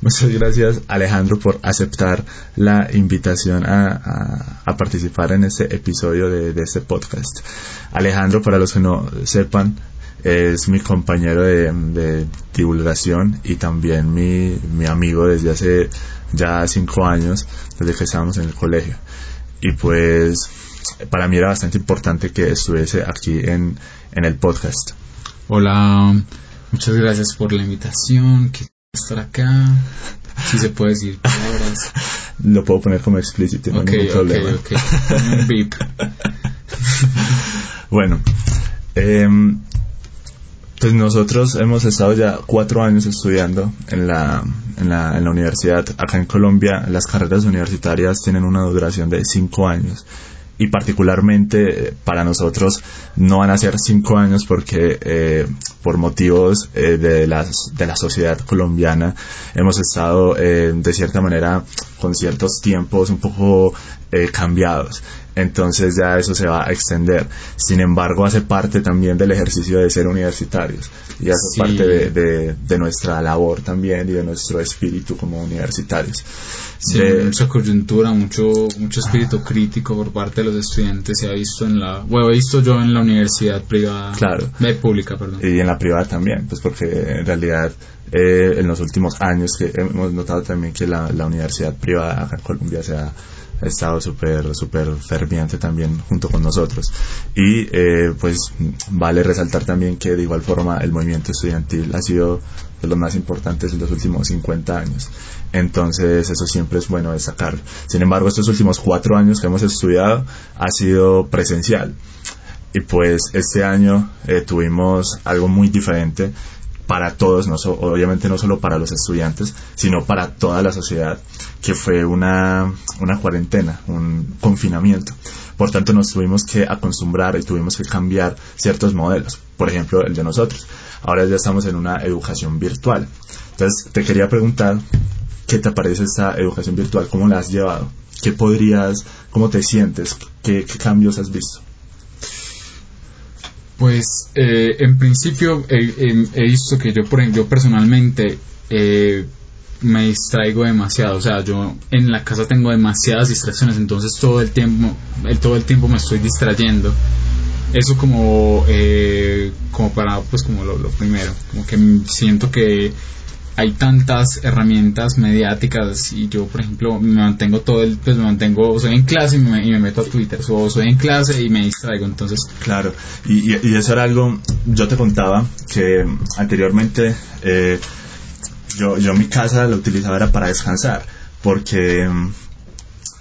Muchas gracias Alejandro por aceptar la invitación a, a, participar en este episodio de, de, este podcast. Alejandro, para los que no sepan, es mi compañero de, divulgación y también mi, mi, amigo desde hace ya cinco años, desde que estábamos en el colegio. Y pues para mí era bastante importante que estuviese aquí en, en el podcast. Hola, muchas gracias por la invitación estar acá. Si se puede decir palabras. Lo puedo poner como explícito, no hay ningún problema. bueno, em, pues nosotros hemos estado ya cuatro años estudiando en la, en, la, en la universidad. Acá en Colombia las carreras universitarias tienen una duración de cinco años y particularmente eh, para nosotros no van a ser cinco años porque eh, por motivos eh, de, las, de la sociedad colombiana hemos estado de cierta manera con ciertos tiempos un poco cambiados entonces ya eso se va a extender. Sin embargo, hace parte también del ejercicio de ser universitarios y hace parte de, de, nuestra labor también y de nuestro espíritu como universitarios. Sí, mucha coyuntura, mucho, mucho espíritu crítico por parte de los estudiantes se ha visto en la, bueno, he visto yo en la universidad privada, claro, de pública, perdón. Y en la privada también, pues porque en realidad eh, en los últimos años que hemos notado también que la, la universidad privada acá en Colombia se ha estado súper súper ferviente también junto con nosotros. Y eh, pues vale resaltar también que de igual forma el movimiento estudiantil ha sido de los más importantes en los últimos 50 años. Entonces eso siempre es bueno destacar sin embargo estos últimos cuatro años que hemos estudiado ha sido presencial. Y pues este año eh, tuvimos algo muy diferente para todos, no obviamente no solo para los estudiantes, sino para toda la sociedad, que fue una, una cuarentena, un confinamiento. Por tanto, nos tuvimos que acostumbrar y tuvimos que cambiar ciertos modelos, por ejemplo, el de nosotros. Ahora ya estamos en una educación virtual. Entonces, te quería preguntar, ¿qué te parece esta educación virtual? ¿Cómo la has llevado? ¿Qué podrías, cómo te sientes? ¿Qué, qué cambios has visto? Pues eh, en principio he, visto que yo, por ejemplo, personalmente eh, me distraigo demasiado, o sea, yo en la casa tengo demasiadas distracciones, entonces todo el tiempo, el, todo el tiempo me estoy distrayendo. Eso como, eh, como para, pues como lo, lo primero, como que siento que hay tantas herramientas mediáticas y yo, por ejemplo, me mantengo todo el, pues me mantengo, soy en clase y me, meto a Twitter, o soy en clase y me distraigo, entonces... Claro, y, y, eso era algo, yo te contaba que anteriormente eh, yo, yo mi casa la utilizaba era para descansar, porque mm,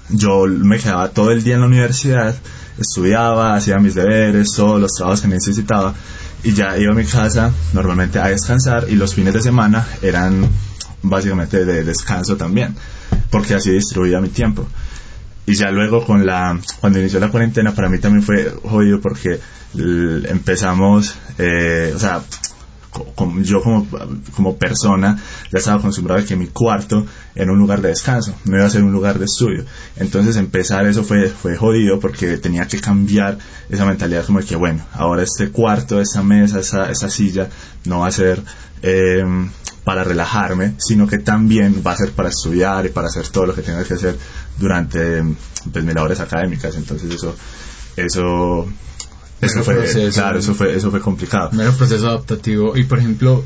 yo me quedaba todo el día en la universidad, estudiaba, hacía mis deberes, todos los trabajos que necesitaba, y ya iba a mi casa normalmente a descansar y los fines de semana eran básicamente de descanso también, porque así distribuía mi tiempo. Y ya luego con la, cuando inició la cuarentena para mí también fue jodido porque empezamos, eh, o sea, yo como, como persona ya estaba acostumbrado a que mi cuarto era un lugar de descanso, no iba a ser un lugar de estudio. Entonces empezar eso fue, fue jodido porque tenía que cambiar esa mentalidad como de que bueno, ahora este cuarto, esa mesa, esa, esa silla no va a ser eh, para relajarme, sino que también va a ser para estudiar y para hacer todo lo que tenga que hacer durante pues, mis labores académicas. Entonces eso, eso eso fue, claro, eso fue, eso fue complicado. Mero proceso adaptativo. Y por ejemplo,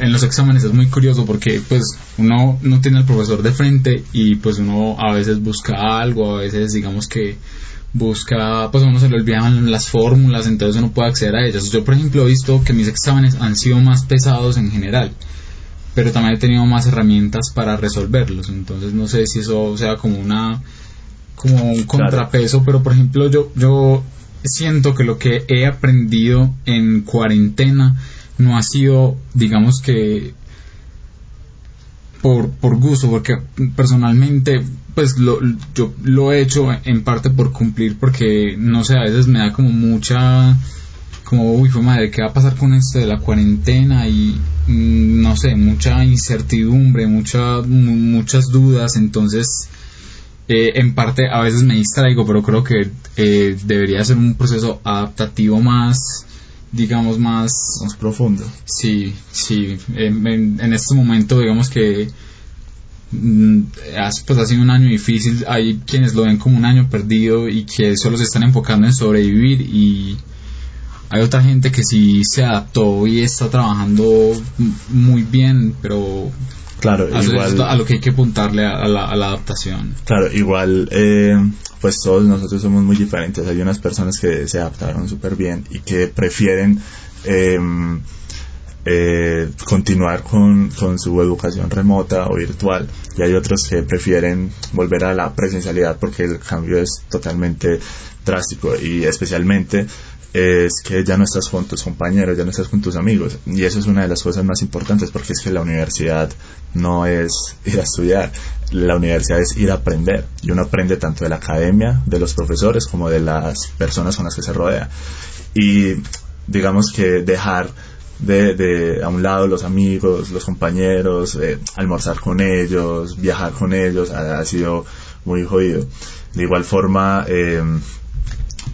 en los exámenes es muy curioso porque pues uno no tiene al profesor de frente y pues uno a veces busca algo, a veces digamos que busca, pues a uno se le olvidan las fórmulas, entonces uno puede acceder a ellas. Yo por ejemplo he visto que mis exámenes han sido más pesados en general, pero también he tenido más herramientas para resolverlos. Entonces no sé si eso sea como una como un contrapeso, pero por ejemplo yo yo siento que lo que he aprendido en cuarentena no ha sido, digamos que, por, por gusto, porque personalmente, pues lo, yo lo he hecho en parte por cumplir, porque no sé, a veces me da como mucha, como, uy, fue madre, ¿qué va a pasar con esto de la cuarentena? Y mm, no sé, mucha incertidumbre, mucha, muchas dudas, entonces eh, en parte a veces me distraigo, pero creo que eh, debería ser un proceso adaptativo más, digamos, más... Más profundo. Sí, sí. En, en, este momento, digamos que mm, pues ha sido un año difícil, hay quienes lo ven como un año perdido y que solo se están enfocando en sobrevivir y hay otra gente que sí se adaptó y está trabajando muy bien, pero Claro, igual. A lo que hay que apuntarle a la, adaptación. Claro, igual, eh, pues todos nosotros somos muy diferentes. Hay unas personas que se adaptaron súper bien y que prefieren em, eh, continuar con, con, su educación remota o virtual y hay otros que prefieren volver a la presencialidad porque el cambio es totalmente drástico y especialmente es que ya no estás con tus compañeros, ya no estás con tus amigos. Y eso es una de las cosas más importantes porque es que la universidad no es ir a estudiar, la universidad es ir a aprender. Y uno aprende tanto de la academia, de los profesores, como de las personas con las que se rodea. Y digamos que dejar de, a un lado los amigos, los compañeros, eh, almorzar con ellos, viajar con ellos, ha, sido muy jodido. De igual forma, eh,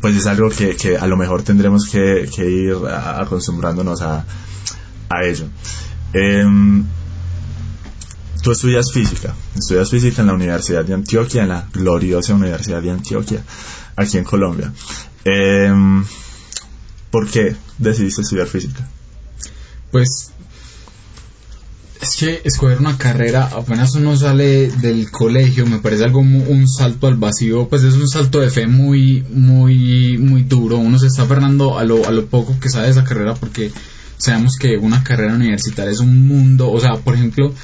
pues es algo que, que a lo mejor tendremos que, ir acostumbrándonos a, a ello. Em, tú estudias física, estudias física en la Universidad de Antioquia, en la gloriosa Universidad de Antioquia, aquí en Colombia. Em, ¿Por qué decidiste estudiar física? Pues es que escoger una carrera, apenas uno sale del colegio, me parece algo un salto al vacío, pues es un salto de fe muy, muy, muy duro. Uno se está aferrando a lo, a lo poco que sabe de esa carrera porque sabemos que una carrera universitaria es un mundo, o sea, por ejemplo,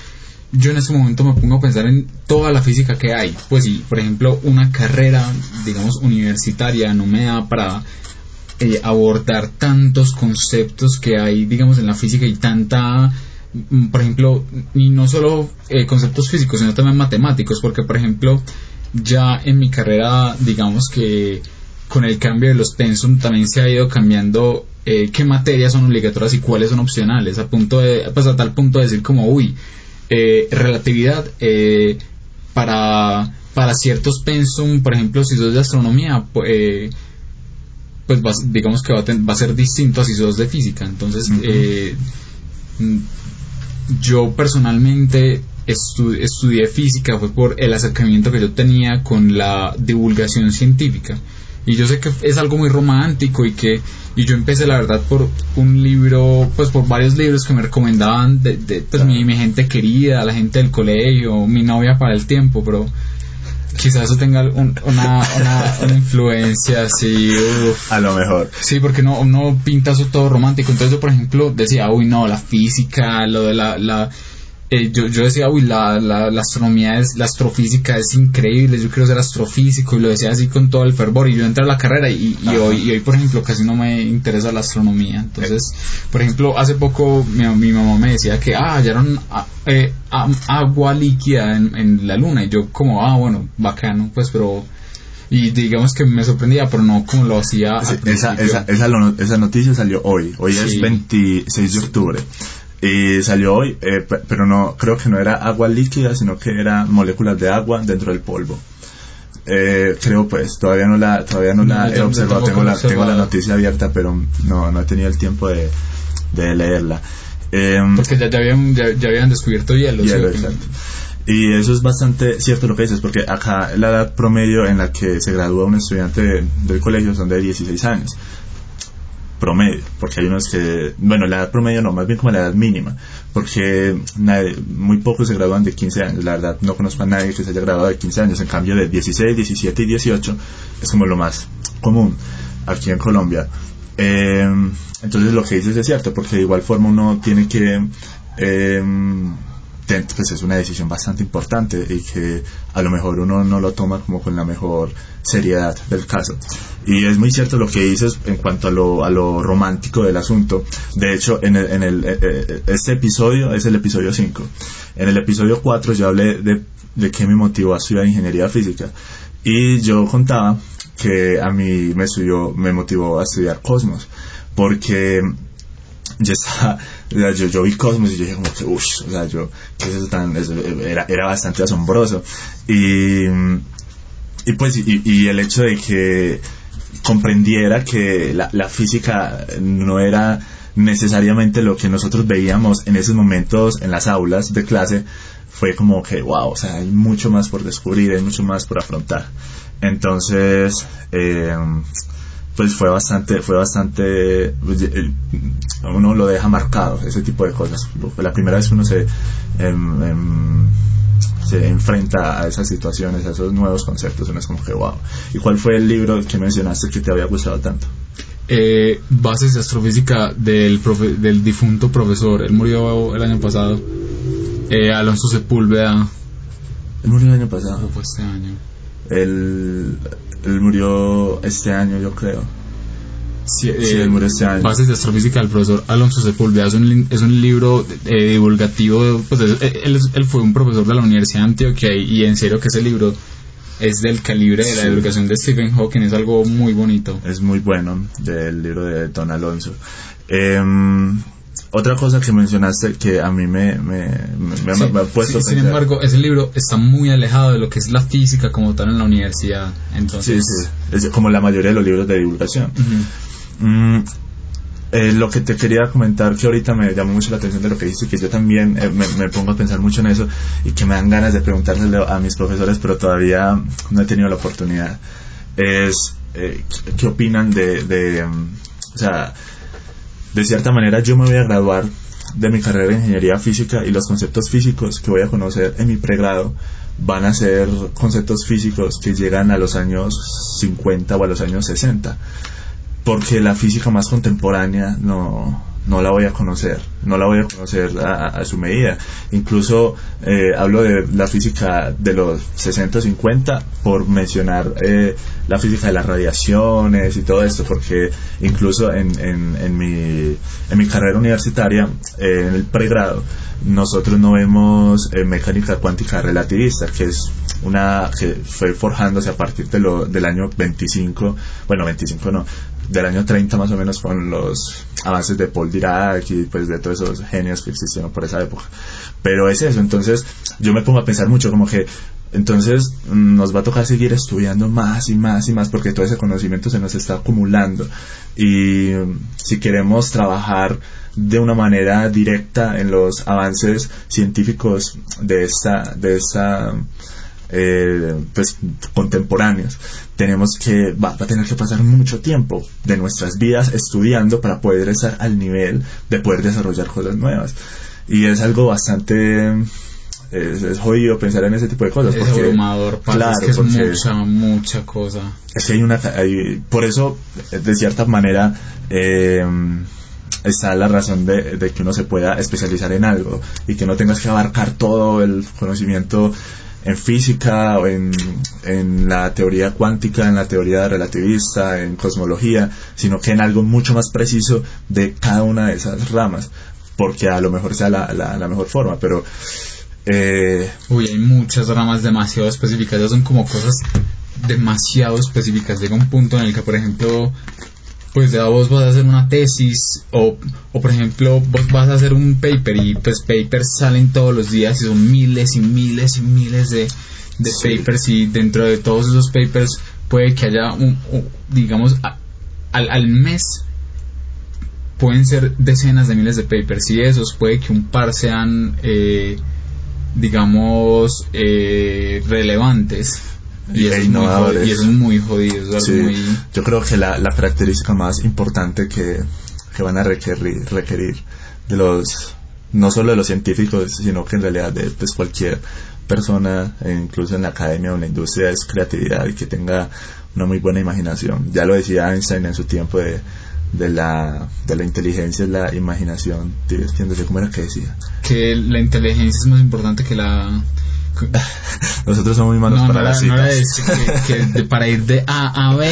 yo en este momento me pongo a pensar en toda la física que hay. Pues sí, por ejemplo, una carrera, digamos, universitaria no me da para eh, abordar tantos conceptos que hay, digamos, en la física y tanta por ejemplo, y no solo eh, conceptos físicos, sino también matemáticos, porque, por ejemplo, ya en mi carrera, digamos que con el cambio de los pensum también se ha ido cambiando eh, qué materias son obligatorias y cuáles son opcionales, a punto de, pues a tal punto de decir como, uy, eh, relatividad para, para ciertos pensum, por ejemplo, si sos de astronomía, pues, pues digamos que va a, va a, ser distinto a si sos de física, entonces yo personalmente estudié física fue por el acercamiento que yo tenía con la divulgación científica. Y yo sé que es algo muy romántico y que y yo empecé la verdad por un libro, pues por varios libros que me recomendaban de, pues, mi, mi, gente querida, la gente del colegio, mi novia para el tiempo, pero quizás eso tenga una, una, influencia así. A lo mejor. Sí, porque no, no pinta eso todo romántico. Entonces yo, por ejemplo, decía, uy, no, la física, lo de la... la eh, yo, yo decía, uy, la, la, astronomía es, la astrofísica es increíble, yo quiero ser astrofísico y lo decía así con todo el fervor y yo entré a la carrera y, y hoy, y hoy, por ejemplo, casi no me interesa la astronomía. Entonces, por ejemplo, hace poco mi, mi mamá me decía que, ah, hallaron eh, agua líquida en, en la luna y yo como, ah, bueno, bacano, pues, pero y digamos que me sorprendía, pero no como lo hacía. esa, esa, esa, noticia salió hoy, hoy es 26 de octubre. Y salió hoy, eh, pero no creo que no era agua líquida, sino que era moléculas de agua dentro del polvo. Eh, creo pues, todavía no la, todavía no, la he observado, tengo la, tengo la noticia abierta, pero no, no he tenido el tiempo de, de leerla. Em, porque ya, ya, habían, ya, habían descubierto hielo. Y eso es bastante cierto lo que dices, porque acá la edad promedio en la que se gradúa un estudiante del colegio son de 16 años promedio, porque hay unos que, bueno, la edad promedio no, más bien como la edad mínima, porque muy pocos se gradúan de 15 años, la verdad no conozco a nadie que se haya graduado de 15 años, en cambio de 16, 17 y 18 es como lo más común aquí en Colombia. Em, entonces lo que dices es cierto, porque de igual forma uno tiene que... Eh, pues es una decisión bastante importante y que a lo mejor uno no lo toma como con la mejor seriedad del caso. Y es muy cierto lo que dices en cuanto a lo, a lo romántico del asunto. De hecho, en, el, en el, eh, eh, este episodio es el episodio 5. En el episodio 4 yo hablé de, de qué me motivó a estudiar ingeniería física. Y yo contaba que a mí me, subió, me motivó a estudiar Cosmos. Porque yo estaba, yo, yo vi Cosmos y yo dije como que, uff, o sea, yo, ¿qué es eso tan, era, era bastante asombroso. Y, y pues, y, y, el hecho de que comprendiera que la, la física no era necesariamente lo que nosotros veíamos en esos momentos en las aulas de clase fue como que, wow, o sea, hay mucho más por descubrir, hay mucho más por afrontar. Entonces, eh, pues fue bastante, fue bastante, pues, uno lo deja marcado, ese tipo de cosas. La primera vez que uno se, em, em, se enfrenta a esas situaciones, a esos nuevos conceptos, uno es como que wow. ¿Y cuál fue el libro que mencionaste que te había gustado tanto? Eh, bases de astrofísica del, del difunto profesor, él murió el año pasado, eh, Alonso Sepúlveda. Él murió el año pasado. fue este año? Él, él murió este año, yo creo. Sí, él eh, murió este año. Bases de astrofísica del profesor Alonso Sepúlveda. Es un, es un libro eh, divulgativo. Pues, él, él, fue un profesor de la Universidad de Antioquia y, y, en serio que ese libro es del calibre de la sí. divulgación de Stephen Hawking. Es algo muy bonito. Es muy bueno del libro de Don Alonso. Eh, otra cosa que mencionaste que a mí me, me, me, sí, me ha puesto sí, Sin embargo, ese libro está muy alejado de lo que es la física como tal en la universidad. Entonces, sí, sí. Es como la mayoría de los libros de divulgación. Uh -huh. mm, eh, lo que te quería comentar que ahorita me llamó mucho la atención de lo que dices que yo también eh, me, me, pongo a pensar mucho en eso y que me dan ganas de preguntárselo a mis profesores pero todavía no he tenido la oportunidad es eh, qué opinan de, de um, o sea de cierta manera yo me voy a graduar de mi carrera de ingeniería física y los conceptos físicos que voy a conocer en mi pregrado van a ser conceptos físicos que llegan a los años 50 o a los años 60 porque la física más contemporánea no, no la voy a conocer, no la voy a conocer a, su medida. Incluso eh, hablo de la física de los 60 50 por mencionar eh, la física de las radiaciones y todo esto, porque incluso en, en, mi, carrera universitaria, eh, en el pregrado, nosotros no vemos mecánica cuántica relativista, que es una que fue forjándose a partir del año 25, bueno, 25 no, del año 30 más o menos con los avances de Paul Dirac y pues de todos esos genios que existieron por esa época. Pero es eso, entonces yo me pongo a pensar mucho como que entonces nos va a tocar seguir estudiando más y más y más porque todo ese conocimiento se nos está acumulando y si queremos trabajar de una manera directa en los avances científicos de esta de esta eh, pues contemporáneos. Tenemos que va, va, a tener que pasar mucho tiempo de nuestras vidas estudiando para poder estar al nivel de poder desarrollar cosas nuevas. Y es algo bastante es, es jodido pensar en ese tipo de cosas es porque abrumador claro, es, que es mucha mucha cosa. es que hay una hay, por eso de cierta manera eh, está la razón de, de, que uno se pueda especializar en algo y que no tengas que abarcar todo el conocimiento en física en, en, la teoría cuántica, en la teoría relativista, en cosmología, sino que en algo mucho más preciso de cada una de esas ramas, porque a lo mejor sea la, la, la mejor forma, pero... Eh, Uy, hay muchas ramas demasiado específicas, son como cosas demasiado específicas. Llega un punto en el que, por ejemplo, pues ya vos vas a hacer una tesis o, o por ejemplo vos vas a hacer un paper y pues papers salen todos los días y son miles y miles y miles de, de sí. papers y dentro de todos esos papers puede que haya un, un digamos a, al, al mes pueden ser decenas de miles de papers y esos puede que un par sean eh, digamos eh, relevantes y es, muy jodido, y es muy jodido. Es sí, muy... Yo creo que la, la, característica más importante que, que van a requerir, requerir de los, no solo de los científicos, sino que en realidad de pues, cualquier persona, incluso en la academia o en la industria, es creatividad y que tenga una muy buena imaginación. Ya lo decía Einstein en su tiempo de, de la, de la inteligencia es la imaginación. ¿Cómo era que decía? Que la inteligencia es más importante que la nosotros somos muy malos no, para no las no citas. que, que de, para ir de A a B.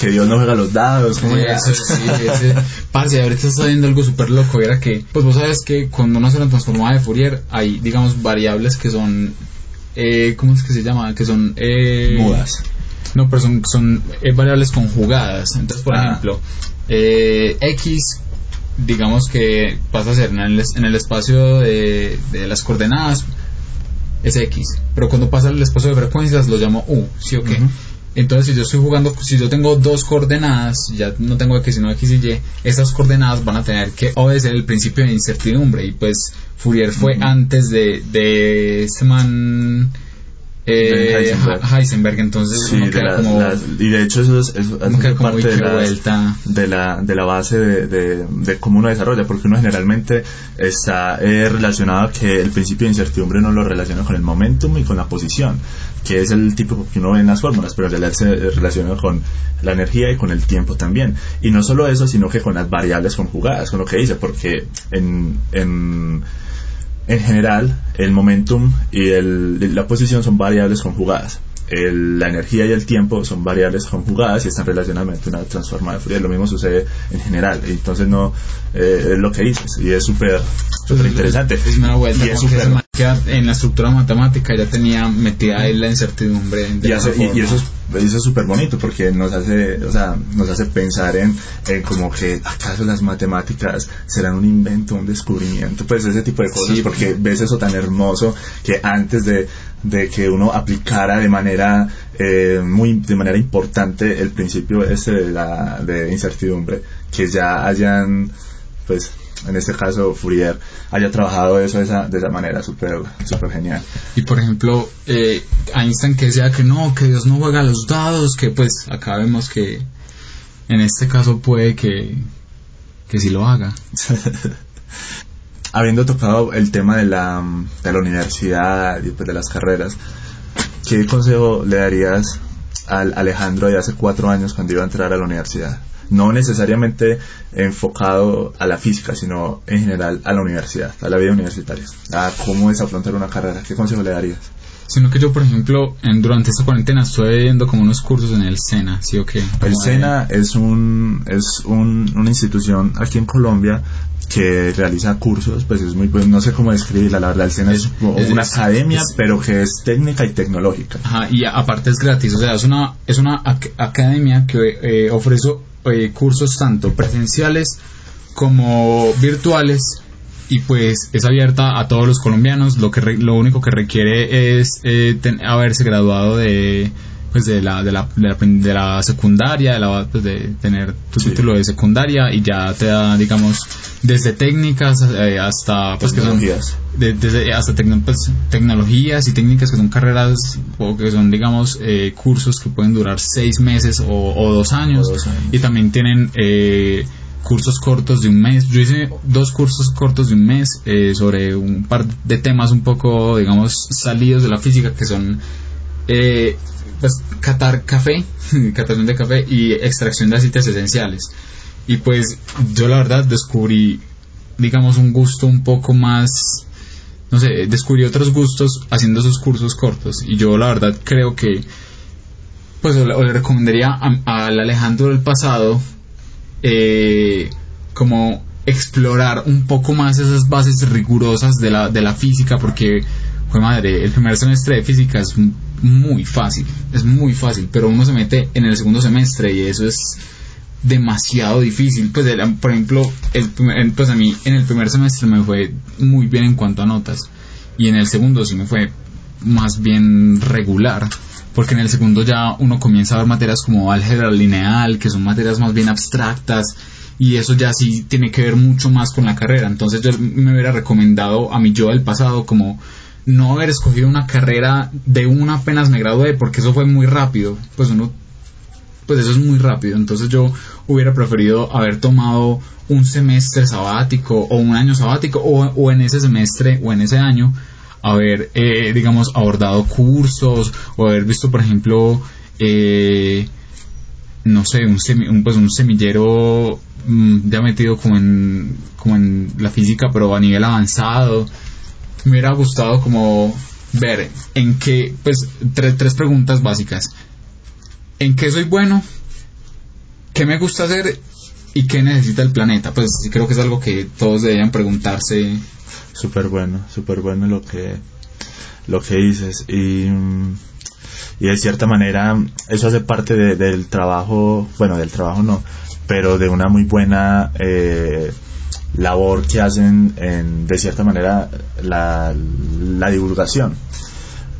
que Dios no juega los dados. ¿cómo sí, eso, sí, ese, parce, ahorita está viendo algo súper loco. Era que, pues vos sabes que cuando uno hace una transformada de Fourier, hay, digamos, variables que son. Eh, ¿Cómo es que se llama? Que son. Eh, Mudas. No, pero son, son eh, variables conjugadas. Entonces, por ah. ejemplo, eh, X digamos que pasa a ser en el, en el espacio de, de, las coordenadas es X, pero cuando pasa al espacio de frecuencias lo llamo U, ¿sí o qué? Uh -huh. Entonces, si yo estoy jugando, si yo tengo dos coordenadas, ya no tengo X sino X y Y, esas coordenadas van a tener que obedecer el principio de incertidumbre. Y pues Fourier fue antes de, de este man eh, Heisenberg. entonces y de hecho eso es, parte de la, de la, de la base de, de, cómo uno desarrolla porque uno generalmente está eh, relacionado a que el principio de incertidumbre no lo relaciona con el momentum y con la posición que es el tipo que uno ve en las fórmulas pero en realidad se relaciona con la energía y con el tiempo también y no solo eso sino que con las variables conjugadas con lo que dice porque en, en en general, el momentum y el, la posición son variables conjugadas. la energía y el tiempo son variables conjugadas y están relacionadas una transforma de Fourier. Lo mismo sucede en general. Entonces, no eh, es lo que dices y es súper súper interesante. Es una vuelta y es en la estructura matemática ya tenía metida ahí la incertidumbre. y, y, eso es eso es súper bonito porque nos hace, o sea, nos hace pensar en, en, como que acaso las matemáticas serán un invento, un descubrimiento, pues ese tipo de cosas, porque ves eso tan hermoso que antes de, de que uno aplicara de manera eh, muy de manera importante el principio ese de la de incertidumbre, que ya hayan pues en este caso Fourier, haya trabajado eso de esa, de esa manera súper super genial. Y por ejemplo, eh, Einstein que decía que no, que Dios no juega los dados, que pues acá vemos que en este caso puede que, que sí lo haga. Habiendo tocado el tema de la, de la universidad y pues de las carreras, ¿qué consejo le darías al Alejandro de hace cuatro años cuando iba a entrar a la universidad? No necesariamente enfocado a la física, sino en general a la universidad, a la vida universitaria, a cómo es afrontar una carrera. ¿Qué consejo le darías? Sino que yo, por ejemplo, en, durante esta cuarentena estoy viendo como unos cursos en el SENA, ¿sí o qué? El SENA es, un, es un, una institución aquí en Colombia que realiza cursos, pues es muy pues no sé cómo describirla, la verdad, el SENA es, una academia, pero que es técnica y tecnológica. Ajá, y aparte es gratis, o sea, es una, es una academia que eh, ofrece eh, cursos tanto presenciales como virtuales y pues es abierta a todos los colombianos. Lo que lo único que requiere es eh, haberse graduado de pues de la de la, de la, secundaria, de, la, pues de tener tu título de secundaria y ya te da digamos desde técnicas eh, hasta pues tecnologías. que son desde hasta pues, tecnologías y técnicas que son carreras o que son digamos eh, cursos que pueden durar seis meses o, dos, años, y también tienen eh, cursos cortos de un mes. Yo hice dos cursos cortos de un mes eh, sobre un par de temas un poco, digamos, salidos de la física que son eh, pues catar café, catación de café y extracción de aceites esenciales. Y pues yo la verdad descubrí, digamos, un gusto un poco más, no sé, descubrí otros gustos haciendo esos cursos cortos. Y yo la verdad creo que, pues le recomendaría al Alejandro del pasado eh, como explorar un poco más esas bases rigurosas de la, de la física, porque, fue madre, el primer semestre de física es muy fácil, es muy fácil, pero uno se mete en el segundo semestre y eso es demasiado difícil. Pues, por ejemplo, el, pues a mí en el primer semestre me fue muy bien en cuanto a notas y en el segundo sí me fue más bien regular porque en el segundo ya uno comienza a ver materias como álgebra lineal, que son materias más bien abstractas, y eso ya sí tiene que ver mucho más con la carrera. Entonces yo me hubiera recomendado a mi yo del pasado como no haber escogido una carrera de una apenas me gradué, porque eso fue muy rápido, pues uno pues eso es muy rápido. Entonces yo hubiera preferido haber tomado un semestre sabático o un año sabático o, o en ese semestre o en ese año haber, eh, digamos, abordado cursos o haber visto, por ejemplo, eh, no sé, un, pues un semillero mm, ya metido como en, como en la física, pero a nivel avanzado. Me hubiera gustado como ver en qué, pues, tres preguntas básicas. ¿En qué soy bueno? ¿Qué me gusta hacer? ¿Y qué necesita el planeta? Pues creo que es algo que todos deberían preguntarse súper bueno, súper bueno lo que, lo que dices. Y, y de cierta manera eso hace parte del trabajo, bueno, del trabajo no, pero de una muy buena eh, labor que hacen en, de cierta manera, la, la divulgación,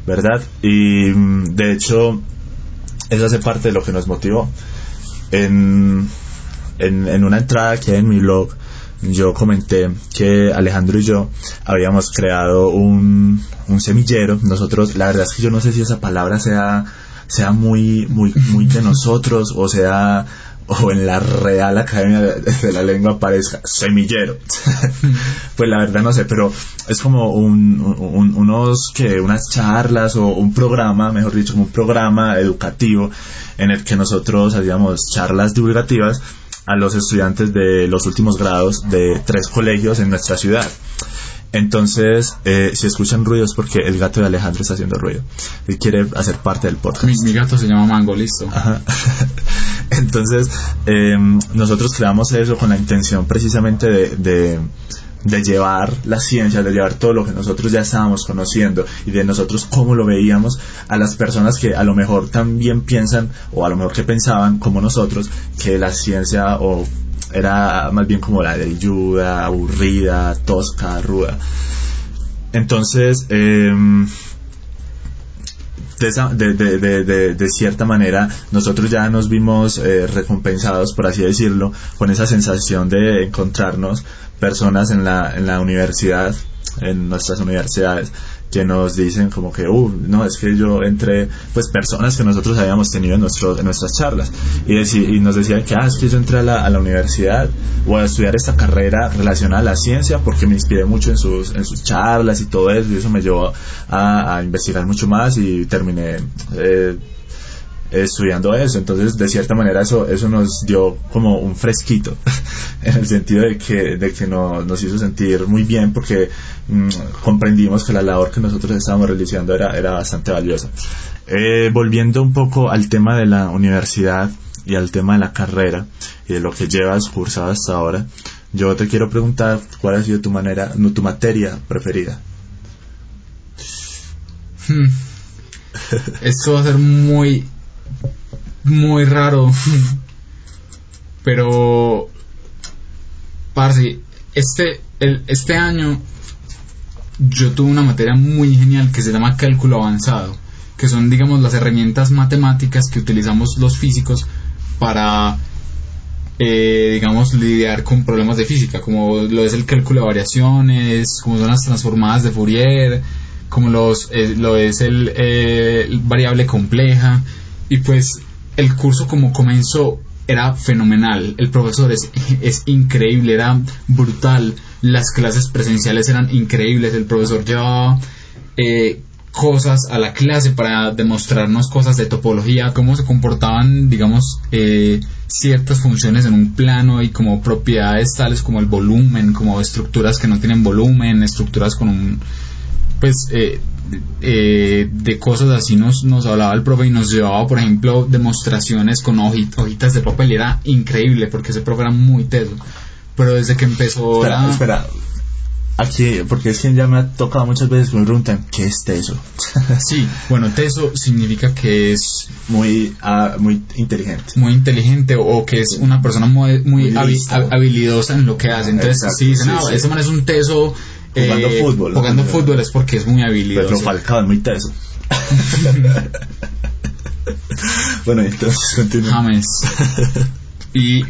¿verdad? Y de hecho, eso hace parte de lo que nos motivó. En, en, en una entrada que hay en mi blog, yo comenté que Alejandro y yo habíamos creado un, un semillero. Nosotros, la verdad es que yo no sé si esa palabra sea, sea muy, muy, muy de nosotros o sea, o en la Real Academia de, la Lengua aparezca semillero. pues la verdad no sé, pero es como un, unos que unas charlas o un programa, mejor dicho, un programa educativo en el que nosotros hacíamos charlas divulgativas a los estudiantes de los últimos grados de tres colegios en nuestra ciudad. Entonces, eh, si escuchan ruidos porque el gato de Alejandro está haciendo ruido. Él quiere hacer parte del podcast. Mi, gato se llama Mango, listo. Entonces, em, nosotros creamos eso con la intención precisamente de de llevar la ciencia, de llevar todo lo que nosotros ya estábamos conociendo y de nosotros cómo lo veíamos a las personas que a lo mejor también piensan o a lo mejor que pensaban como nosotros que la ciencia o era más bien como la de ayuda, aburrida, tosca, ruda. Entonces, eh, de, de, de, de, cierta manera nosotros ya nos vimos eh, recompensados, por así decirlo, con esa sensación de encontrarnos personas en la, en la universidad, en nuestras universidades, que nos dicen como que, uh, no, es que yo entré, pues personas que nosotros habíamos tenido en, nuestro, en nuestras charlas y, y nos decían que, ah, es que yo entré a la, a la universidad o a estudiar esta carrera relacionada a la ciencia porque me inspiré mucho en sus, en sus charlas y todo eso y eso me llevó a, a investigar mucho más y terminé eh, estudiando eso. Entonces, de cierta manera, eso, eso nos dio como un fresquito, en el sentido de que, de que no, nos hizo sentir muy bien porque mm, comprendimos que la labor que nosotros estábamos realizando era, era bastante valiosa. Eh, volviendo un poco al tema de la universidad y al tema de la carrera y de lo que llevas cursado hasta ahora, yo te quiero preguntar cuál ha sido tu manera, no, tu materia preferida. Hmm. Esto va a ser muy muy raro. Pero, este, el, este año yo tuve una materia muy genial que se llama cálculo avanzado, que son, digamos, las herramientas matemáticas que utilizamos los físicos para, eh, digamos, lidiar con problemas de física, como lo es el cálculo de variaciones, como son las transformadas de Fourier, como los, eh, lo es el eh, variable compleja, y pues el curso como comenzó era fenomenal, el profesor es, es increíble, era brutal, las clases presenciales eran increíbles, el profesor llevaba eh, cosas a la clase para demostrarnos cosas de topología, cómo se comportaban, digamos, eh, ciertas funciones en un plano y como propiedades tales como el volumen, como estructuras que no tienen volumen, estructuras con un, pues, eh, eh, de cosas así nos, nos hablaba el profe y nos llevaba, por ejemplo, demostraciones con hojitas de papel. Era increíble porque ese profe era muy teso. Pero desde que empezó. Espera, espera. Aquí, porque es que ya me ha tocado muchas veces que me preguntan, ¿qué es teso? sí, bueno, teso significa que es... Muy, ah, muy inteligente. Muy inteligente o que es una persona muy, muy, habilidosa en lo que hace. Entonces, sí, dicen, no, ese man es un teso Jugando eh, fútbol. Jugando fútbol es porque es muy habilidoso. Pero Falcao es muy teso. bueno, entonces continúa. James. Y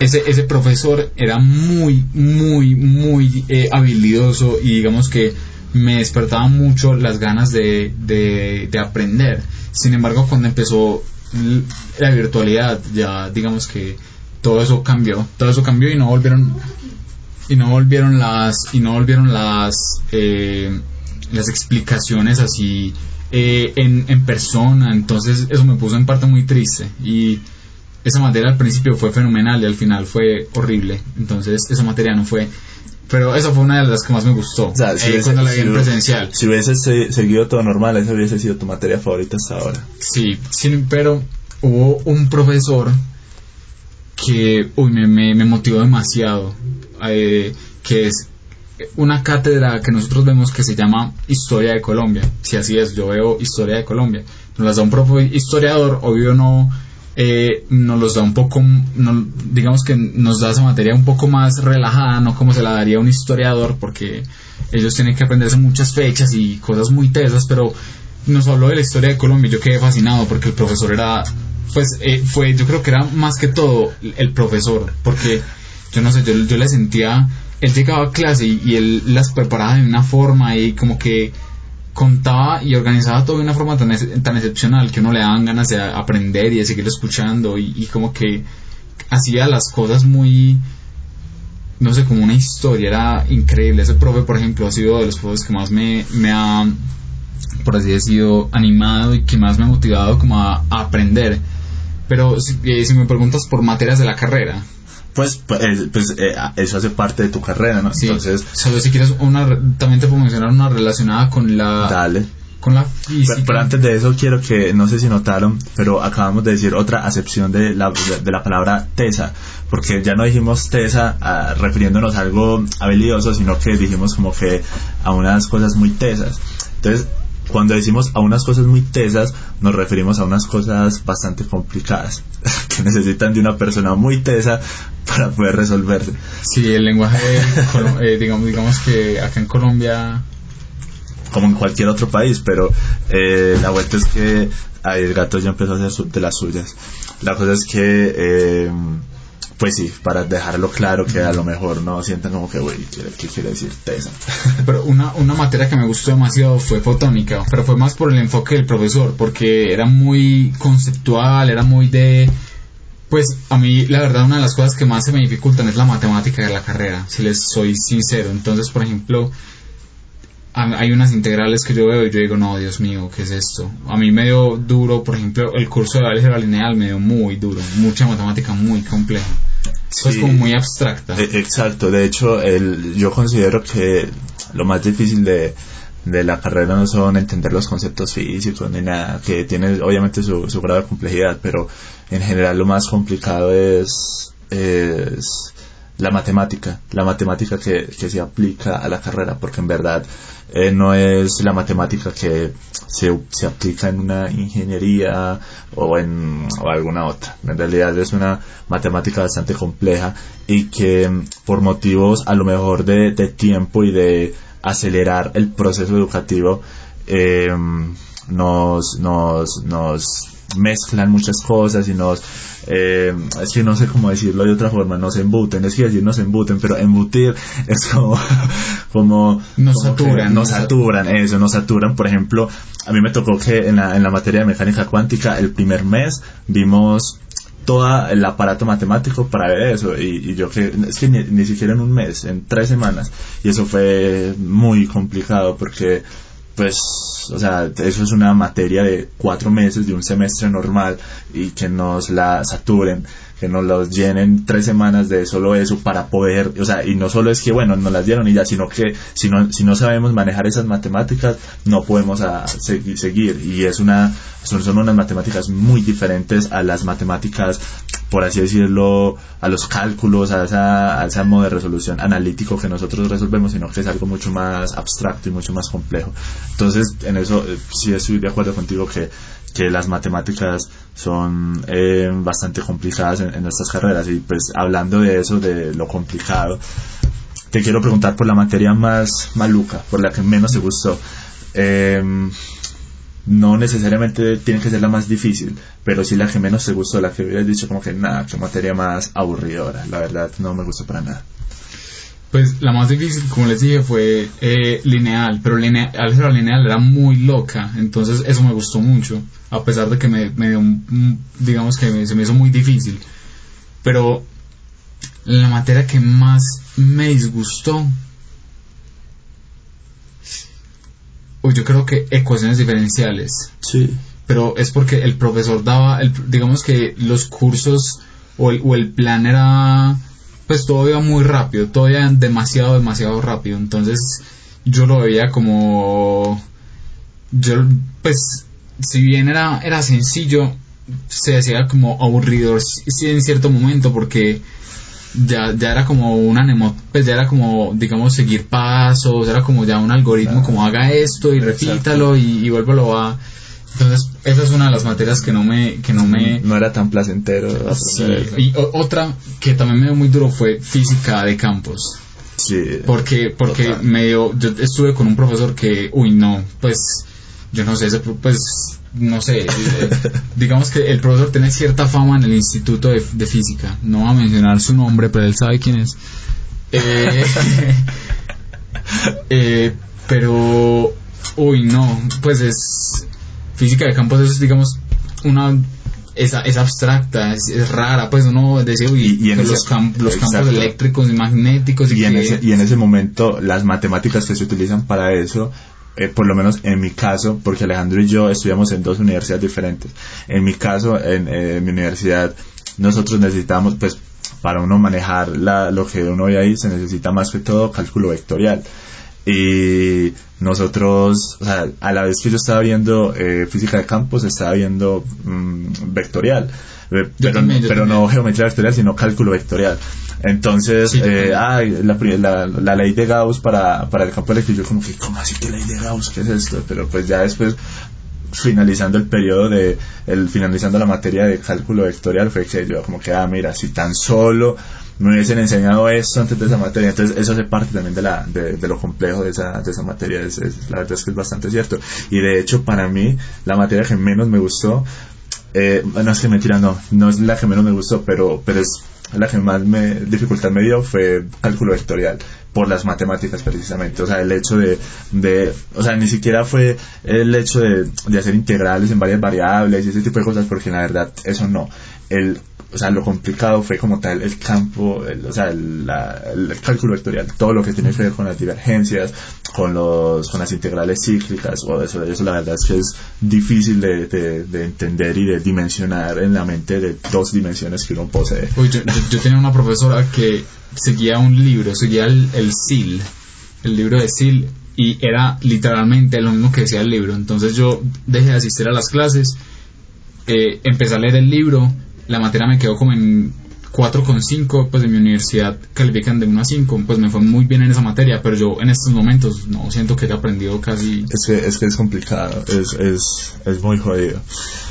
ese, ese profesor era muy, muy, muy eh, habilidoso y digamos que me despertaba mucho las ganas de, de, de aprender. Sin embargo, cuando empezó la virtualidad, ya digamos que todo eso cambió, todo eso cambió y no volvieron y no volvieron las y no volvieron las eh, las explicaciones así eh, en, en persona. Entonces eso me puso en parte muy triste. Y esa materia al principio fue fenomenal y al final fue horrible. Entonces esa materia no fue pero esa fue una de las que más me gustó o sea, si eh, cuando la vi en presencial. si hubieses seguido todo normal esa hubiese sido tu materia favorita hasta ahora. Sí, sí pero hubo un profesor que uy, me, me, me motivó demasiado eh, que es una cátedra que nosotros vemos que se llama Historia de Colombia. Si así es, yo veo Historia de Colombia. Nos las da un propio historiador, obvio no, eh, nos los da un poco, digamos que nos da esa materia un poco más relajada, no como se la daría un historiador, porque ellos tienen que aprenderse muchas fechas y cosas muy tesas, pero nos habló de la historia de Colombia, yo quedé fascinado porque el profesor era, pues eh, fue, yo creo que era más que todo el profesor, porque yo no sé, yo, yo le sentía, él llegaba a clase y, él las preparaba de una forma y como que contaba y organizaba todo de una forma tan, tan excepcional que uno le daban ganas de aprender y de seguir escuchando y, como que hacía las cosas muy no sé, como una historia, era increíble. Ese profe, por ejemplo, ha sido de los profes que más me, me ha, por así decirlo, animado y que más me ha motivado como a aprender. Pero si, eh, si me preguntas por materias de la carrera, Pues, pues, eh, pues, eh, eso hace parte de tu carrera, ¿no? sí, Entonces, solo si quieres una, también te puedo mencionar una relacionada con la, dale. con la Pero, física. pero antes de eso quiero que, no sé si notaron, pero acabamos de decir otra acepción de la, de, de la palabra tesa, porque ya no dijimos tesa ah, refiriéndonos a algo habilidoso, sino que dijimos como que a unas cosas muy tesas. Entonces, cuando decimos a unas cosas muy tesas, nos referimos a unas cosas bastante complicadas, que necesitan de una persona muy tesa para poder resolverse. Sí, el lenguaje, eh, digamos, digamos que acá en Colombia como en cualquier otro país, pero eh, la vuelta es que ahí el gato ya empezó a hacer de las suyas. La cosa es que, eh, pues sí, para dejarlo claro que a lo mejor no sientan como que, güey, ¿qué, quiere decir tesa? Pero una, una materia que me gustó demasiado fue fotónica, pero fue más por el enfoque del profesor, porque era muy conceptual, era muy de... Pues a mí la verdad una de las cosas que más se me dificultan es la matemática de la carrera, si les soy sincero. Entonces, por ejemplo, hay unas integrales que yo veo y yo digo, no, Dios mío, ¿qué es esto? A mí me dio duro, por ejemplo, el curso de álgebra lineal me dio muy duro, mucha matemática muy compleja. Es Sí. como muy abstracta. Eh, Exacto, de hecho, el, yo considero que lo más difícil de, de la carrera no son entender los conceptos físicos ni nada, que tiene obviamente su, su grado de complejidad, pero en general lo más complicado es, es la matemática, la matemática que, que se aplica a la carrera, porque en verdad eh, no es la matemática que se, se aplica en una ingeniería o en alguna otra. En realidad es una matemática bastante compleja y que por motivos a lo mejor de, de tiempo y de acelerar el proceso educativo eh, nos, nos, nos mezclan muchas cosas y nos eh, es que no sé cómo decirlo de otra forma nos embuten es que decir nos embuten pero embutir es como como Nos como saturan, nos nos saturan eso nos saturan. Por ejemplo a mí me tocó que en la, en la materia de mecánica cuántica el primer mes vimos todo el aparato matemático para ver eso y, y yo que es que ni, ni siquiera en un mes en tres semanas. Y eso fue muy complicado porque pues, o sea, eso es una materia de cuatro meses de un semestre normal y que nos la saturen, que nos los llenen tres semanas de solo eso para poder, o sea, y no solo es que, bueno, nos las dieron y ya, sino que si no, si no sabemos manejar esas matemáticas, no podemos a, segui- seguir. Y es una, son, son unas matemáticas muy diferentes a las matemáticas, por así decirlo, a los cálculos, a, esa, a ese modo de resolución analítico que nosotros resolvemos, sino que es algo mucho más abstracto y mucho más complejo. Entonces, en eso eh, sí estoy de acuerdo contigo que, que las matemáticas son eh, bastante complicadas en, en nuestras carreras. Y pues hablando de eso, de lo complicado, te quiero preguntar por la materia más maluca, por la que menos te gustó. Em, no necesariamente tiene que ser la más difícil, pero sí la que menos te gustó, la que hubieras dicho como que nada, qué materia más aburridora, la verdad no me gustó para nada. Pues la más difícil, como les dije, fue eh, lineal, pero linea- álgebra lineal era muy loca, entonces eso me gustó mucho, a pesar de que me, me dio, digamos que me- se me hizo muy difícil. Pero la materia que más me disgustó, o yo creo que ecuaciones diferenciales, Sí. pero es porque el profesor daba, el, digamos que los cursos o el, o el plan era, pues todo iba muy rápido, todo iba demasiado, demasiado rápido, entonces yo lo veía como, yo, pues, si bien era, era sencillo, se hacía como aburrido sí, en cierto momento porque ya, ya era como una nemo, pues ya era como, digamos, seguir pasos, era como ya un algoritmo, Claro. como haga esto y repítalo y, y vuélvelo a... Entonces, esa es una de las materias que no me... Que no me No era tan placentero. sí. Y otra que también me dio muy duro fue física de campos. Sí. Porque, porque Total. me dio, yo estuve con un profesor que, uy, no, pues yo no sé, ese pues, no sé, eh, digamos que el profesor tiene cierta fama en el Instituto de, de Física. No va a mencionar su nombre, pero él sabe quién es. Eh, eh, pero, uy, no, pues es física de campos, es digamos una es, es abstracta, es, es rara, pues uno decía, uy, Y- y en pues, los, camp- los campos eléctricos y magnéticos y, y en, ese, y en ese momento las matemáticas que se utilizan para eso, eh, por lo menos en mi caso, porque Alejandro y yo estudiamos en dos universidades diferentes, en mi caso, en, eh, mi universidad, nosotros necesitamos, pues, para uno manejar la, lo que uno ve ahí, se necesita más que todo cálculo vectorial. Y nosotros, o sea, a la vez que yo estaba viendo eh, física de campos, estaba viendo mm, vectorial. Eh, pero, también, yo pero no geometría vectorial, sino cálculo vectorial. Entonces, Sí, eh, ay, la, la, la ley de Gauss para, para el campo eléctrico, yo como que, ¿cómo así que ley de Gauss? ¿Qué es esto? Pero pues ya después, finalizando el periodo de, el, finalizando la materia de cálculo vectorial, fue que yo como que, ah, mira, si tan solo me hubiesen enseñado esto antes de esa materia, entonces eso hace parte también de, la, de, de lo complejo de esa, de esa materia, es, es- la verdad es que es bastante cierto. Y de hecho, para mí, la materia que menos me gustó, eh, no es que mentira, no, no es la que menos me gustó, pero, pero es la que más me, dificultad me dio fue cálculo vectorial, por las matemáticas precisamente, o sea, el hecho de, de o sea, ni siquiera fue el hecho de, de hacer integrales en varias variables y ese tipo de cosas, porque la verdad eso no, el o sea, lo complicado fue como tal el campo, el- o sea, el, la- el cálculo vectorial, todo lo que tiene que ver con las divergencias, con los, con las integrales cíclicas, o eso, eso la verdad es que es difícil de, de- de entender y de dimensionar en la mente de dos dimensiones que uno posee. Uy, yo, yo- yo tenía una profesora que seguía un libro, seguía el, el SIL, el libro de SIL, y era literalmente lo mismo que decía el libro. Entonces yo dejé de asistir a las clases, eh, empecé a leer el libro, la materia me quedó como en 4,5, pues en mi universidad califican de 1 a 5, pues me fue muy bien en esa materia, pero yo en estos momentos no siento que haya aprendido casi... Es que es, que es complicado, es, es, es muy jodido.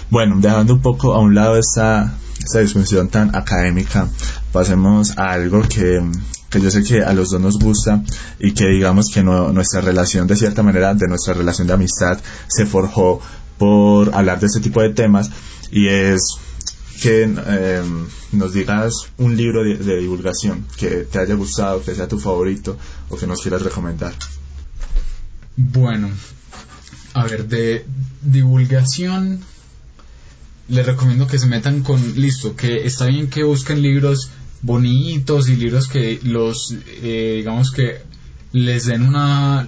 Bueno, dejando un poco a un lado esta, esta discusión tan académica, pasemos a algo que, que yo sé que a los dos nos gusta y que digamos que no- nuestra relación de cierta manera, de nuestra relación de amistad, se forjó por hablar de este tipo de temas y es que eh, nos digas un libro de, de divulgación que te haya gustado, que sea tu favorito o que nos quieras recomendar. Bueno, a ver, de divulgación, les recomiendo que se metan con, listo, que está bien que busquen libros bonitos y libros que los, eh, digamos que les den una,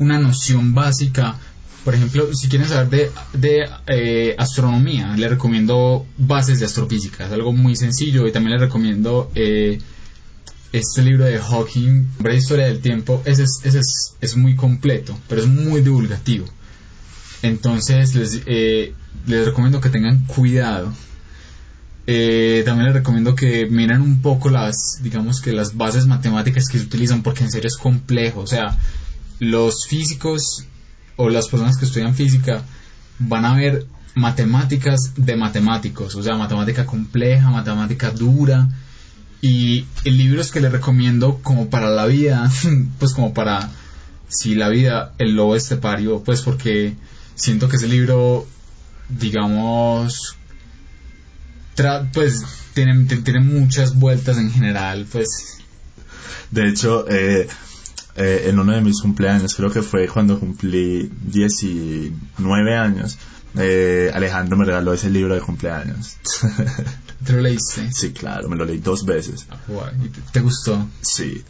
una noción básica. Por ejemplo, si quieren saber de, de eh, astronomía, les recomiendo Bases de Astrofísica, es algo muy sencillo y también les recomiendo... eh, este libro de Hawking, Breve Historia del Tiempo, ese, es, ese es, es muy completo, pero es muy divulgativo. Entonces les, eh, les recomiendo que tengan cuidado. Eh, también les recomiendo que miren un poco las, digamos que las bases matemáticas que se utilizan, porque en serio es complejo. O sea, los físicos o las personas que estudian física van a ver matemáticas de matemáticos, o sea, matemática compleja, matemática dura, y el libros que les recomiendo como para la vida, pues como para si la vida, el lobo estepario, pues porque siento que ese libro, digamos, pues tiene, tiene muchas vueltas en general, pues. De hecho, eh, eh, en uno de mis cumpleaños, creo que fue cuando cumplí 19 años, eh, Alejandro me regaló ese libro de cumpleaños. te lo leíste. sí, claro, me lo leí dos veces. Ah. ¿Y te, te gustó? Sí.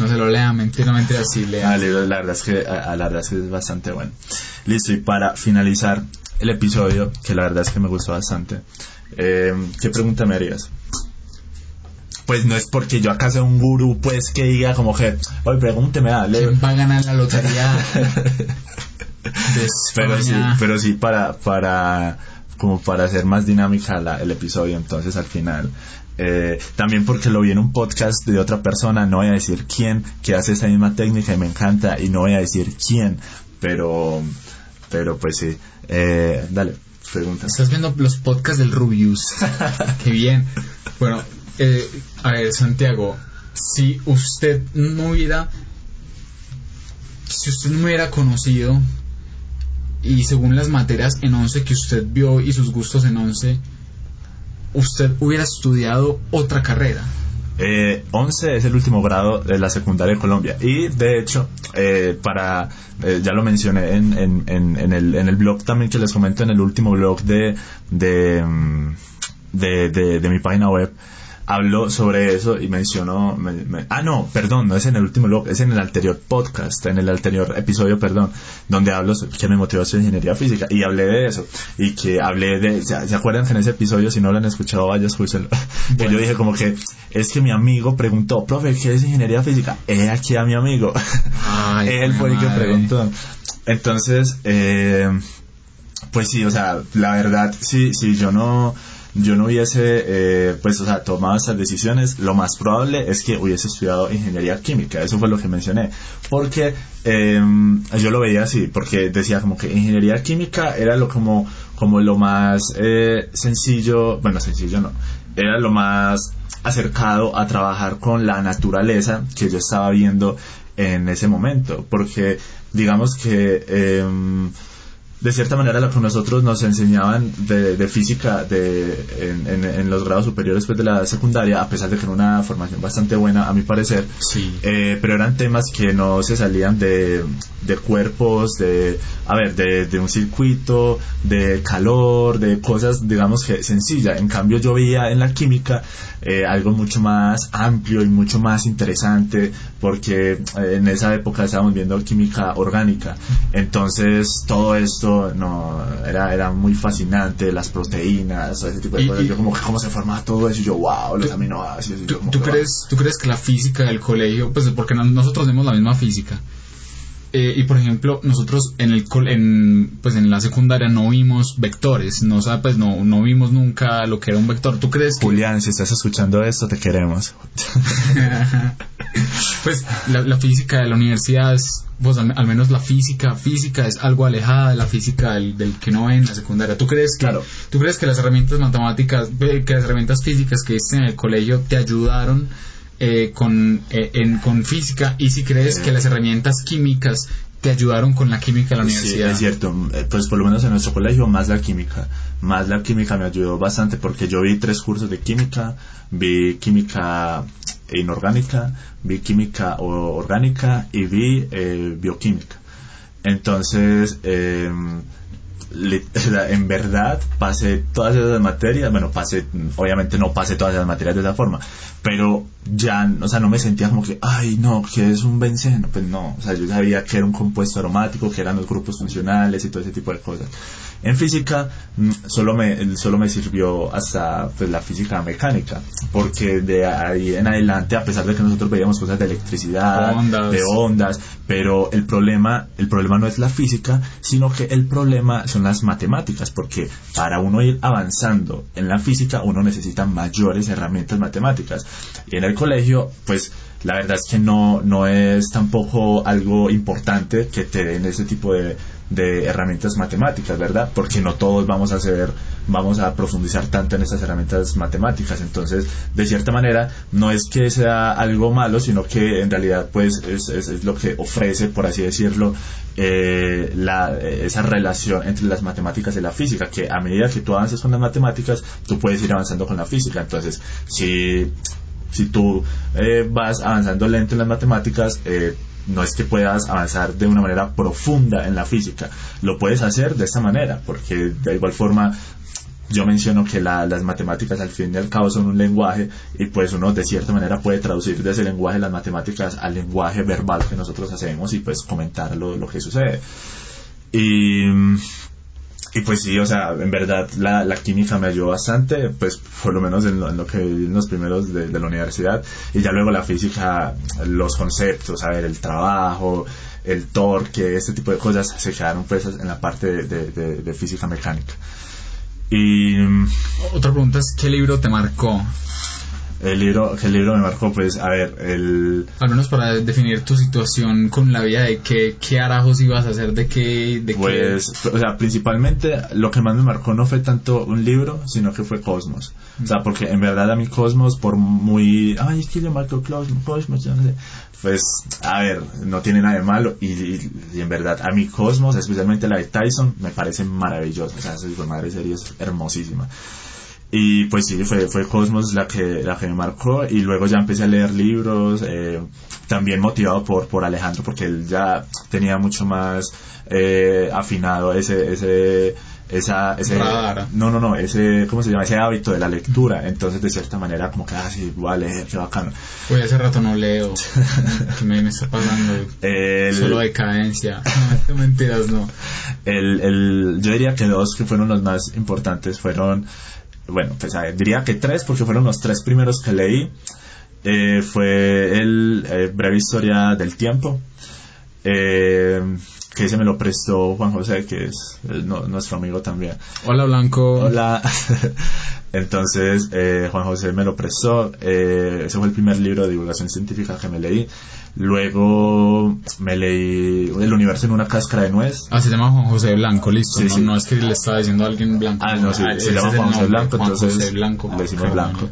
No se lo lean, mentira, mentira, sí, Ah, lean. el libro, la verdad es que a, a la verdad es que es bastante bueno. Listo, y para finalizar el episodio, que la verdad es que me gustó bastante, eh, ¿qué pregunta me harías? Pues no es porque yo acá sea un gurú, pues que diga como que, oye, pregúnteme, dale. ¿Quién va a ganar la lotería de pero sí, pero sí para, para, como para hacer más dinámica la- el episodio, entonces al final. Eh, también porque lo vi en un podcast de otra persona, no voy a decir quién, que hace esa misma técnica y me encanta, y no voy a decir quién, pero, pero pues sí. Eh, dale, pregunta. Estás viendo los podcasts del Rubius. Qué bien. Bueno, eh, a Santiago, si usted no hubiera, si usted no hubiera conocido y según las materias en 11 que usted vio y sus gustos en 11, usted hubiera estudiado otra carrera. Eh, 11 es el último grado de la secundaria de Colombia y de hecho eh, para eh, ya lo mencioné en, en, en, en, el, en el blog también que les comento en el último blog de de, mm, de, de, de mi página web habló sobre eso y mencionó, me- me- ah no, perdón, no es en el último blog, es en el anterior podcast, en el anterior episodio, perdón, donde hablo que me motivó a hacer ingeniería física y hablé de eso y que hablé de, ¿se, se acuerdan que en ese episodio, si no lo han escuchado, vaya, escúchenlo, que Bueno. yo dije como que es que mi amigo preguntó, profe, ¿qué es ingeniería física? He aquí a mi amigo, Ay, él fue el que preguntó, entonces, eh, pues sí, o sea, la verdad, sí, sí, yo no, yo no hubiese, eh, pues, o sea, tomado estas decisiones, lo más probable es que hubiese estudiado ingeniería química, eso fue lo que mencioné, porque eh, yo lo veía así, porque decía como que ingeniería química era lo como, como lo más eh, sencillo, bueno, sencillo no, era lo más acercado a trabajar con la naturaleza que yo estaba viendo en ese momento, porque digamos que em, de cierta manera lo que nosotros nos enseñaban de, de física de, en, en- en los grados superiores pues, de la secundaria, a pesar de que era una formación bastante buena a mi parecer, Sí. eh, pero eran temas que no se salían de, de cuerpos, de, a ver, de, de un circuito, de calor, de cosas, digamos que sencillas. En cambio yo veía en la química eh, algo mucho más amplio y mucho más interesante, porque eh, en esa época estábamos viendo química orgánica. Entonces todo esto no era, era muy fascinante, las proteínas, ese tipo de Y- cosas. yo como que cómo se formaba todo eso y yo, wow, los aminoácidos. ¿Tú, tú crees, ¿Tú crees que la física del colegio, pues porque no- nosotros vemos la misma física, eh, y por ejemplo, nosotros en el col- en, pues en la secundaria no vimos vectores, no, pues no, no vimos nunca lo que era un vector. ¿Tú crees que Julián, si estás escuchando esto, te queremos. pues la, la física de la universidad es, pues al, al menos la física, física es algo alejada de la física del, del que no ve en la secundaria. ¿Tú crees que, Claro. tú crees que las herramientas matemáticas, que las herramientas físicas que viste en el colegio te ayudaron eh, con, eh, en, con física? Y si crees que las herramientas químicas te ayudaron con la química de la Sí, universidad. es cierto. Pues por lo menos en nuestro colegio, más la química. Más la química me ayudó bastante porque yo vi tres cursos de química. Vi química inorgánica, vi química orgánica y vi eh, bioquímica. Entonces, eh, en verdad pasé todas esas materias, bueno, pasé, obviamente no pasé todas esas materias de esa forma, pero ya, o sea, no me sentía como que, ay, no, que es un benceno, pues no, o sea, yo sabía que era un compuesto aromático, que eran los grupos funcionales y todo ese tipo de cosas. En física mm, solo me, solo me sirvió hasta pues, la física mecánica, porque de ahí en adelante, a pesar de que nosotros veíamos cosas de electricidad, Ondas. de ondas, pero el problema, el problema no es la física, sino que el problema son las matemáticas, porque para uno ir avanzando en la física uno necesita mayores herramientas matemáticas. Y en el colegio, pues la verdad es que no, no es tampoco algo importante que te den ese tipo de, de herramientas matemáticas, ¿verdad? Porque no todos vamos a hacer, vamos a profundizar tanto en estas herramientas matemáticas. Entonces, de cierta manera, no es que sea algo malo, sino que en realidad, pues, es, es, es lo que ofrece, por así decirlo, eh, la, esa relación entre las matemáticas y la física, que a medida que tú avances con las matemáticas, tú puedes ir avanzando con la física. Entonces, si si tú eh, vas avanzando lento en las matemáticas, eh, no es que puedas avanzar de una manera profunda en la física. Lo puedes hacer de esta manera, porque de igual forma yo menciono que la- las matemáticas al fin y al cabo son un lenguaje y pues uno de cierta manera puede traducir de ese lenguaje las matemáticas al lenguaje verbal que nosotros hacemos y pues comentar lo, lo que sucede. Y, y pues sí, o sea, en verdad la, la química me ayudó bastante, pues por lo menos en lo, que vi en los primeros de, la universidad, y ya luego la física, los conceptos, a ver, el trabajo, el torque, este tipo de cosas se quedaron pues en la parte de, física mecánica. Y Otra pregunta es, ¿qué libro te marcó? El libro, que el libro me marcó, pues, a ver, el... Al menos para definir tu situación con la vida, de qué, qué arajos ibas a hacer, de qué... De pues, o sea, principalmente lo que más me marcó no fue tanto un libro, sino que fue Cosmos. O sea, porque en verdad a mi Cosmos, por muy... Ay, es que yo marco Cosmos, Cosmos, yo no sé. Pues, a ver, no tiene nada de malo. Y, en verdad, a mi Cosmos, especialmente la de Tyson, me parece maravillosa. O sea, su madre serie es hermosísima. Y pues sí, fue, fue Cosmos la que, la que me marcó y luego ya empecé a leer libros, eh, también motivado por, por Alejandro, porque él ya tenía mucho más eh, afinado ese, ese, esa, ese, no, no, no, ese, ¿cómo se llama? Ese hábito de la lectura. Entonces, de cierta manera, como que, ah, sí, voy a leer, qué bacano. Pues hace rato no leo. ¿Qué me, está pasando? Solo decadencia. No, mentiras, no. El, el, yo diría que dos que fueron los más importantes fueron bueno, pues diría que tres, porque fueron los tres primeros que leí. Eh, fue el eh, Breve Historia del Tiempo, eh, que ese me lo prestó Juan José, que es nuestro amigo también. Hola Blanco. Hola. Entonces, Juan José me lo prestó. ese fue el primer libro de divulgación científica que me leí. Luego me leí El universo en una cáscara de nuez. Ah, se llama Juan José Blanco, listo. no, es que le estaba diciendo a alguien blanco. Ah, no, sí, ah, se llama Juan José Blanco, entonces Blanco. le decimos Blanco.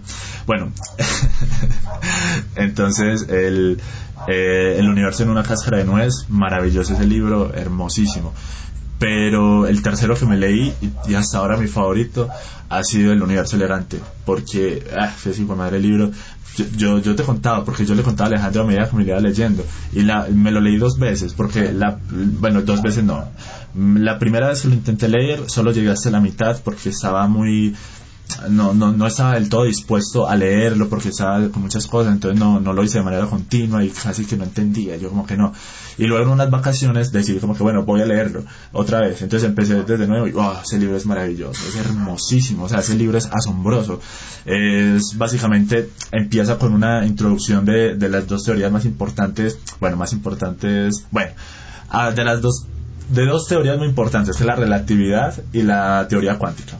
Bueno, entonces el, eh, El universo en una cáscara de nuez, maravilloso ese libro, hermosísimo. Pero el tercero que me leí, y hasta ahora mi favorito, ha sido El universo elegante, porque, ah, es hijo madre el libro, yo, yo te contaba, porque yo le contaba a Alejandro a medida que me iba leyendo, y la, me lo leí dos veces, porque la, bueno, dos veces no. La primera vez que lo intenté leer, solo llegué hasta la mitad, porque estaba muy, no, no, no estaba del todo dispuesto a leerlo porque estaba con muchas cosas, entonces no, no lo hice de manera continua y casi que no entendía, yo como que no. Y luego en unas vacaciones decidí como que bueno, voy a leerlo otra vez, entonces empecé desde nuevo y wow, ese libro es maravilloso, es hermosísimo, o sea, ese libro es asombroso. Es básicamente, empieza con una introducción de, de las dos teorías más importantes, bueno, más importantes, bueno, ah, de las dos de dos teorías muy importantes, que es la relatividad y la teoría cuántica.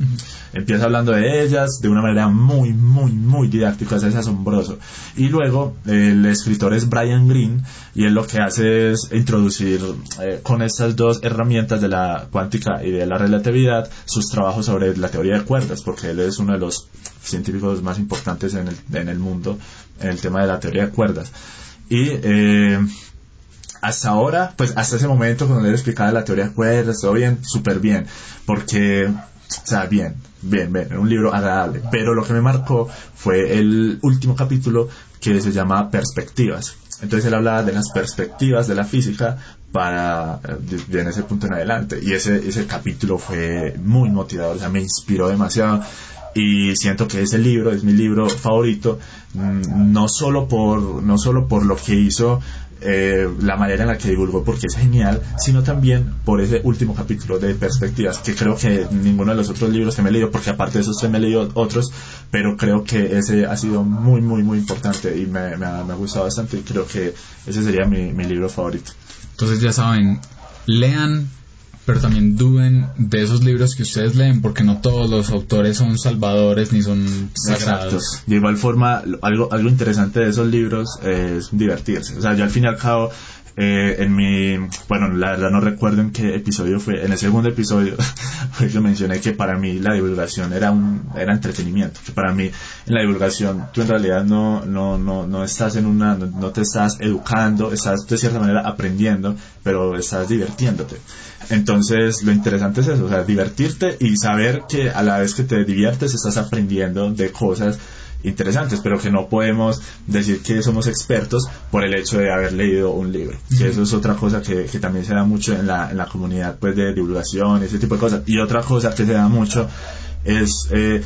Empieza hablando de ellas de una manera muy, muy, muy didáctica, es asombroso. Y luego el escritor es Brian Greene y él lo que hace es introducir eh, con estas dos herramientas de la cuántica y de la relatividad sus trabajos sobre la teoría de cuerdas, porque él es uno de los científicos más importantes en el, en el mundo en el tema de la teoría de cuerdas. Y eh, hasta ahora, pues hasta ese momento cuando le explicaba la teoría de cuerdas, todo bien, súper bien, porque, o sea, bien, bien, bien, un libro agradable, pero lo que me marcó fue el último capítulo que se llama Perspectivas. Entonces él hablaba de las perspectivas de la física para de, en ese punto en adelante. Y ese ese capítulo fue muy motivador, o sea, me inspiró demasiado. Y siento que ese libro es mi libro favorito mm, no solo por no solo por lo que hizo eh, la manera en la que divulgó porque es genial, sino también por ese último capítulo de perspectivas, que creo que ninguno de los otros libros que me he leído, porque aparte de esos tres me he leído otros, pero creo que ese ha sido muy, muy, muy importante y me, ha, gustado bastante y creo que ese sería mi, mi libro favorito. Entonces ya saben, lean pero también duden de esos libros que ustedes leen, porque no todos los autores son salvadores ni son sagrados. De igual forma, algo, algo interesante de esos libros es divertirse. O sea, yo al fin y al cabo, eh, en mi, bueno, la verdad no recuerdo en qué episodio fue, en el segundo episodio yo mencioné que para mí la divulgación era un, era entretenimiento, que para mí en la divulgación tú en realidad no, no, no, no estás en una, no te estás educando, estás de cierta manera aprendiendo, pero estás divirtiéndote. Entonces, lo interesante es eso, o sea, divertirte y saber que a la vez que te diviertes estás aprendiendo de cosas interesantes, pero que no podemos decir que somos expertos por el hecho de haber leído un libro. Que eso es otra cosa que, que, también se da mucho en la, en la comunidad pues, de divulgación, ese tipo de cosas. Y otra cosa que se da mucho es eh,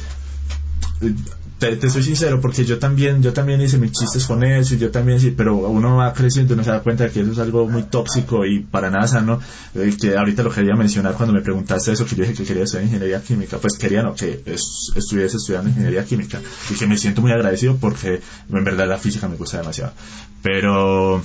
te, soy sincero, porque yo también, yo también hice mis chistes con eso, y yo también sí, pero uno va creciendo y uno se da cuenta de que eso es algo muy tóxico y para nada sano, eh, que ahorita lo quería mencionar cuando me preguntaste eso, que yo dije que quería estudiar ingeniería química, pues quería no, que estuviese estudiando ingeniería química, y que me siento muy agradecido porque en verdad la física me gusta demasiado. Pero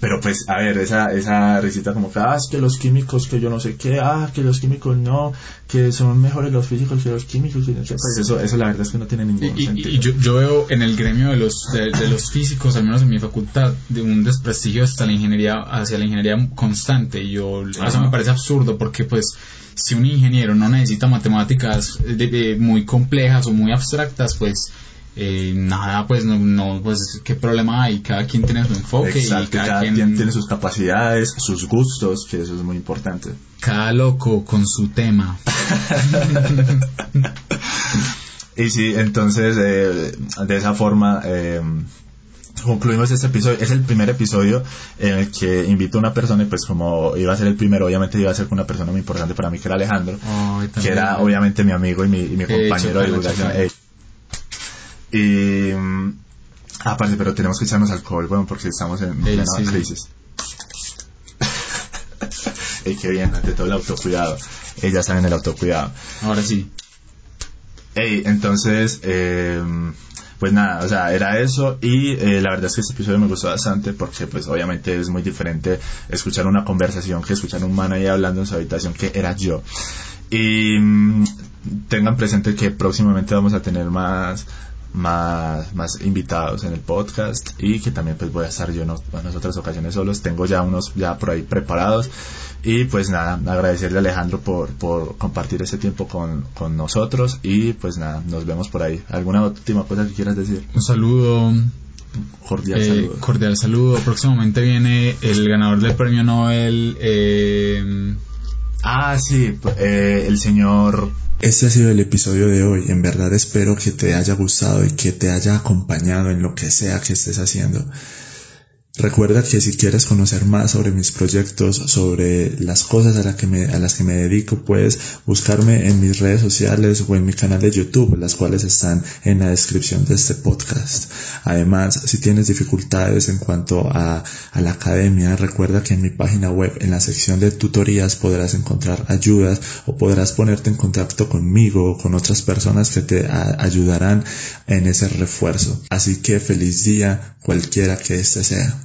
pero pues, a ver, esa, esa risita como que, ah, es que los químicos, que yo no sé qué, ah, que los químicos no, que son mejores los físicos que los químicos, que no sé, pues eso, eso la verdad es que no tiene ningún Y, sentido. y yo, yo veo en el gremio de los, de, de los físicos, al menos en mi facultad, de un desprestigio hasta la ingeniería, hacia la ingeniería constante. Y yo, eso Ajá. me parece absurdo porque pues si un ingeniero no necesita matemáticas de- de muy complejas o muy abstractas, pues eh, nada, pues no, no, pues qué problema hay, cada quien tiene su enfoque Exacto, y cada, cada quien, quien tiene sus capacidades, sus gustos, que eso es muy importante. cada loco con su tema. Y sí, entonces eh, de esa forma eh, concluimos este episodio. Es el primer episodio en el que invito a una persona y pues como iba a ser el primero, obviamente iba a ser con una persona muy importante para mí que era Alejandro, que era obviamente mi amigo y mi, y mi compañero de divulgación. Eh, aparte, pero tenemos que echarnos alcohol, bueno, porque estamos en Eh, plena sí, crisis. y qué bien, ante todo el autocuidado. Ellas saben el autocuidado. Ahora sí. Ey, entonces, eh, pues nada, o sea, era eso y eh, la verdad es que este episodio me gustó bastante porque pues obviamente es muy diferente escuchar una conversación que escuchar un man ahí hablando en su habitación que era yo. Y mm, tengan presente que próximamente vamos a tener más más, más invitados en el podcast y que también pues voy a estar yo en, ot- en otras ocasiones solos. Tengo ya unos ya por ahí preparados. Y pues nada agradecerle a Alejandro por, por compartir ese tiempo con, con nosotros. Y pues nada nos vemos por ahí. Alguna última cosa que quieras decir Un saludo, cordial eh, saludo. cordial saludo. Próximamente viene el ganador del premio Nobel. Eh, ah sí eh, el señor Este ha sido el episodio de hoy. En verdad espero que te haya gustado y que te haya acompañado en lo que sea que estés haciendo. Recuerda que si quieres conocer más sobre mis proyectos, sobre las cosas a, que a las que me dedico, puedes buscarme en mis redes sociales o en mi canal de YouTube, las cuales están en la descripción de este podcast. Además, si tienes dificultades en cuanto a, a la academia, recuerda que en mi página web, en la sección de tutorías, podrás encontrar ayudas o podrás ponerte en contacto conmigo o con otras personas que te ayudarán en ese refuerzo. Así que feliz día, cualquiera que este sea.